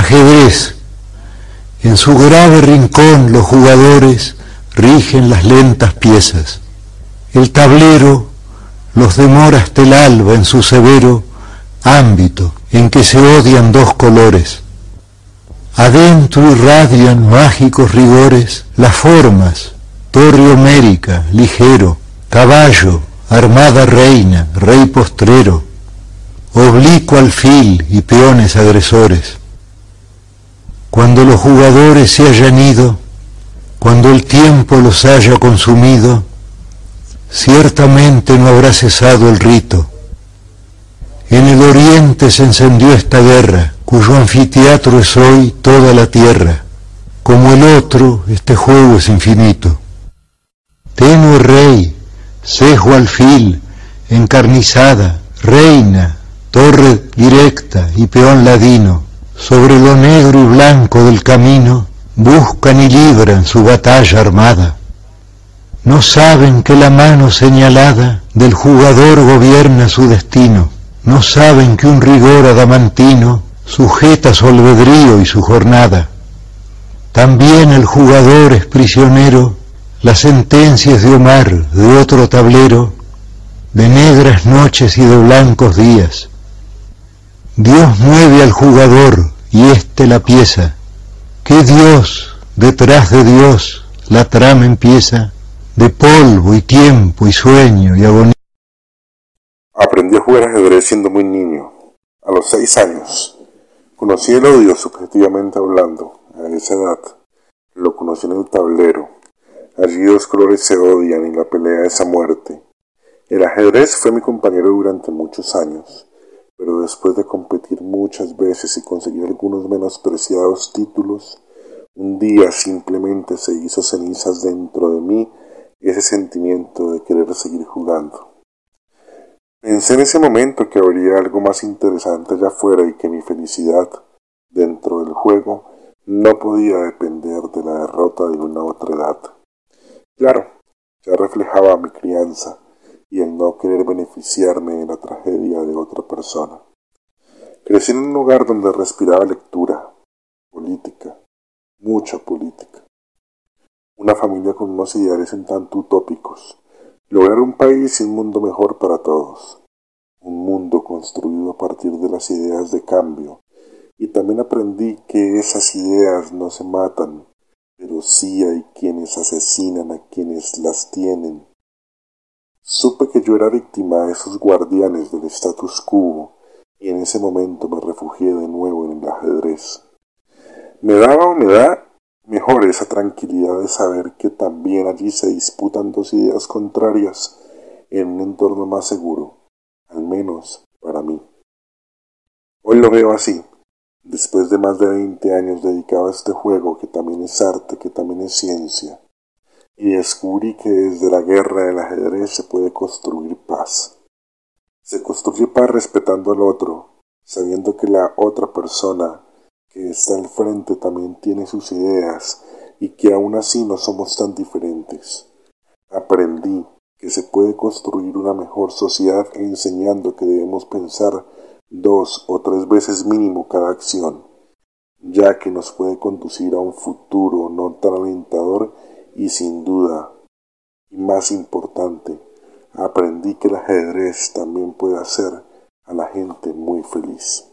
Ajedrez. En su grave rincón los jugadores rigen las lentas piezas. El tablero los demora hasta el alba en su severo ámbito en que se odian dos colores. Adentro irradian mágicos rigores las formas, torre homérica, ligero, caballo, armada reina, rey postrero, oblicuo alfil y peones agresores. Cuando los jugadores se hayan ido, cuando el tiempo los haya consumido, ciertamente no habrá cesado el rito. En el oriente se encendió esta guerra, cuyo anfiteatro es hoy toda la tierra. Como el otro, este juego es infinito. Tenue rey, cejo alfil, encarnizada, reina, torre directa y peón ladino, sobre lo negro y blanco del camino, buscan y libran su batalla armada. No saben que la mano señalada del jugador gobierna su destino, no saben que un rigor adamantino sujeta su albedrío y su jornada. También el jugador es prisionero, las sentencias de Omar de otro tablero, de negras noches y de blancos días. Dios mueve al jugador y éste la pieza. ¿Qué Dios detrás de Dios la trama empieza? De polvo y tiempo y sueño y agonía. Aprendí a jugar ajedrez siendo muy niño, a los seis años. Conocí el odio subjetivamente hablando, a esa edad. Lo conocí en el tablero. Allí dos colores se odian y la pelea es a muerte. El ajedrez fue mi compañero durante muchos años pero después de competir muchas veces y conseguir algunos menospreciados títulos, un día simplemente se hizo cenizas dentro de mí ese sentimiento de querer seguir jugando. Pensé en ese momento que habría algo más interesante allá afuera y que mi felicidad dentro del juego no podía depender de la derrota de una otra edad. Claro, ya reflejaba mi crianza, y el no querer beneficiarme de la tragedia de otra persona. Crecí en un lugar donde respiraba lectura, política, mucha política. Una familia con unos ideales en tanto utópicos. Lograr un país y un mundo mejor para todos. Un mundo construido a partir de las ideas de cambio. Y también aprendí que esas ideas no se matan, pero sí hay quienes asesinan a quienes las tienen Supe que yo era víctima de esos guardianes del status quo y en ese momento me refugié de nuevo en el ajedrez. Me daba o me da mejor esa tranquilidad de saber que también allí se disputan dos ideas contrarias en un entorno más seguro, al menos para mí. Hoy lo veo así, después de más de 20 años dedicado a este juego que también es arte, que también es ciencia y descubrí que desde la guerra del ajedrez se puede construir paz. Se construye paz respetando al otro, sabiendo que la otra persona que está al frente también tiene sus ideas y que aún así no somos tan diferentes. Aprendí que se puede construir una mejor sociedad enseñando que debemos pensar dos o tres veces mínimo cada acción, ya que nos puede conducir a un futuro no tan alentador y sin duda, y más importante, aprendí que el ajedrez también puede hacer a la gente muy feliz.